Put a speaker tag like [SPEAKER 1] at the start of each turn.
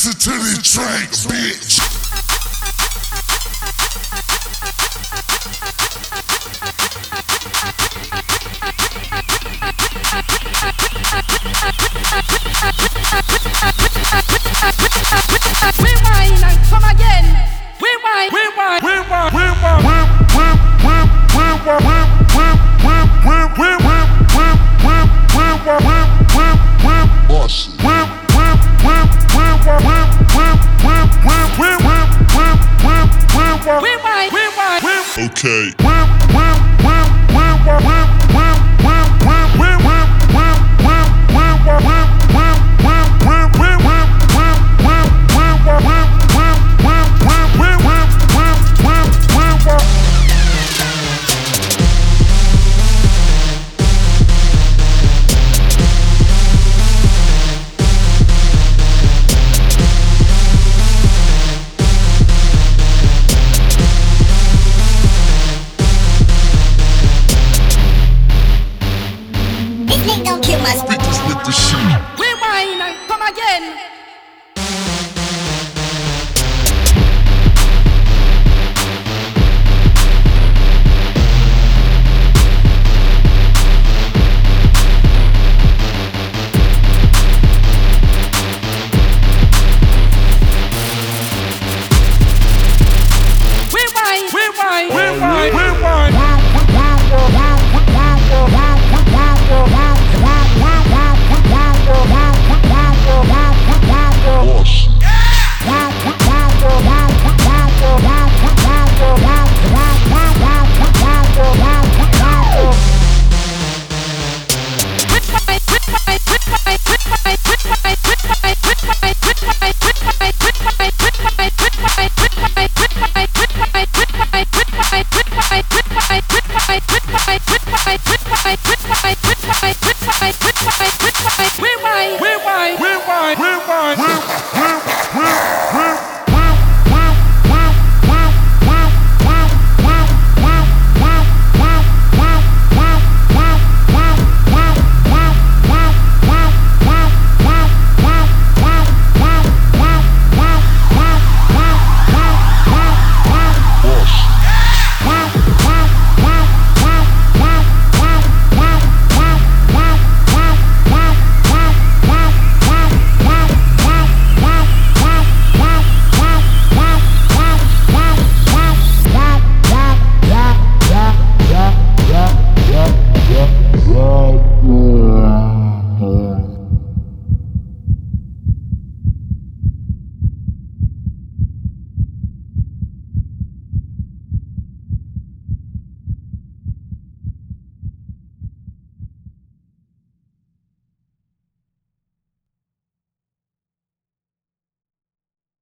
[SPEAKER 1] Listen to the track, bitch. okay.
[SPEAKER 2] off, beat with the shoe.
[SPEAKER 3] And come again.